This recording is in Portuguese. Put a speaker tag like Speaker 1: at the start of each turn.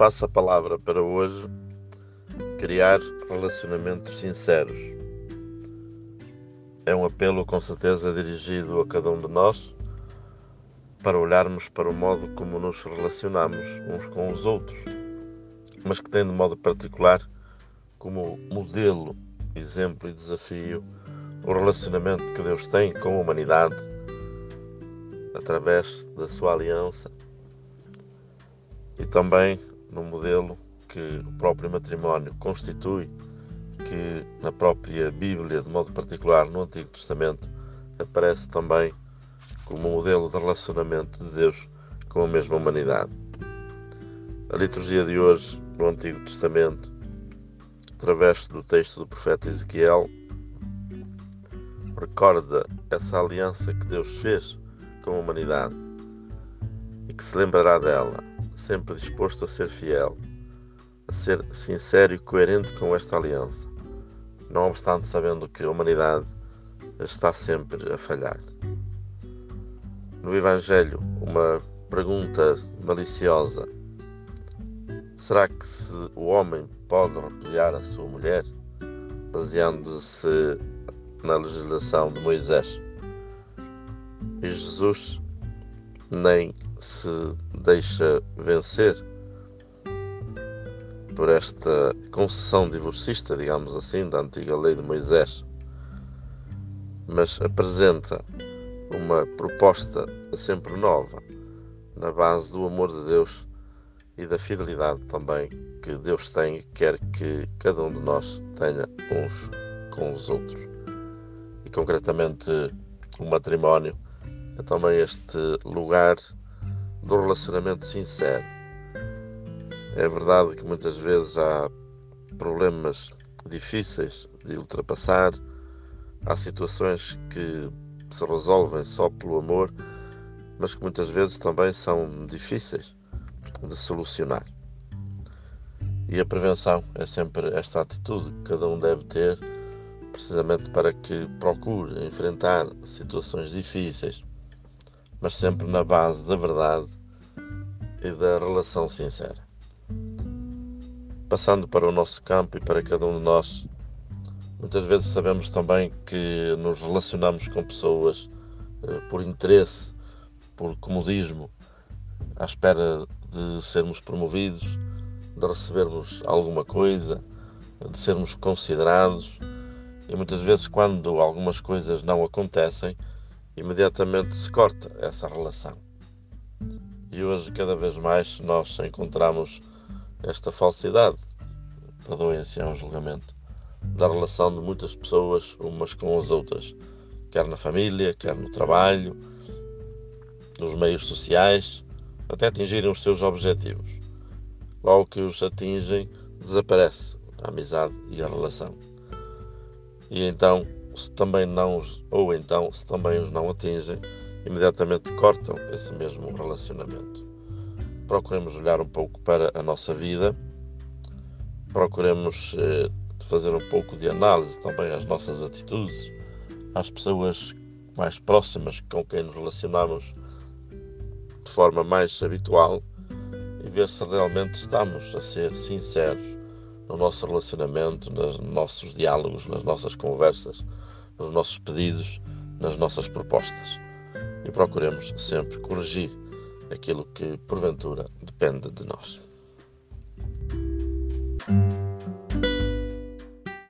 Speaker 1: passa a palavra para hoje criar relacionamentos sinceros. É um apelo com certeza dirigido a cada um de nós para olharmos para o modo como nos relacionamos uns com os outros, mas que tem de modo particular como modelo, exemplo e desafio o relacionamento que Deus tem com a humanidade através da sua aliança e também no modelo que o próprio matrimónio constitui, que na própria Bíblia, de modo particular no Antigo Testamento, aparece também como modelo de relacionamento de Deus com a mesma humanidade. A liturgia de hoje, no Antigo Testamento, através do texto do profeta Ezequiel, recorda essa aliança que Deus fez com a humanidade e que se lembrará dela sempre disposto a ser fiel, a ser sincero e coerente com esta aliança, não obstante sabendo que a humanidade está sempre a falhar. No Evangelho, uma pergunta maliciosa: será que se o homem pode repudiar a sua mulher, baseando-se na legislação de Moisés? E Jesus nem se deixa vencer por esta concessão divorcista, digamos assim, da antiga lei de Moisés, mas apresenta uma proposta sempre nova, na base do amor de Deus e da fidelidade também que Deus tem e quer que cada um de nós tenha uns com os outros. E concretamente o matrimónio é também este lugar do relacionamento sincero. É verdade que muitas vezes há problemas difíceis de ultrapassar, há situações que se resolvem só pelo amor, mas que muitas vezes também são difíceis de solucionar. E a prevenção é sempre esta atitude que cada um deve ter, precisamente para que procure enfrentar situações difíceis mas sempre na base da verdade e da relação sincera. Passando para o nosso campo e para cada um de nós, muitas vezes sabemos também que nos relacionamos com pessoas eh, por interesse, por comodismo, à espera de sermos promovidos, de recebermos alguma coisa, de sermos considerados. E muitas vezes, quando algumas coisas não acontecem, imediatamente se corta essa relação. E hoje, cada vez mais, nós encontramos esta falsidade, perdoem se é um julgamento, da relação de muitas pessoas umas com as outras, quer na família, quer no trabalho, nos meios sociais, até atingirem os seus objetivos. Logo que os atingem, desaparece a amizade e a relação. E então se também não os, ou então se também os não atingem, imediatamente cortam esse mesmo relacionamento. Procuremos olhar um pouco para a nossa vida, procuremos eh, fazer um pouco de análise também às nossas atitudes, às pessoas mais próximas com quem nos relacionamos de forma mais habitual e ver se realmente estamos a ser sinceros no nosso relacionamento, nos nossos diálogos, nas nossas conversas nos nossos pedidos, nas nossas propostas. E procuremos sempre corrigir aquilo que, porventura, depende de nós.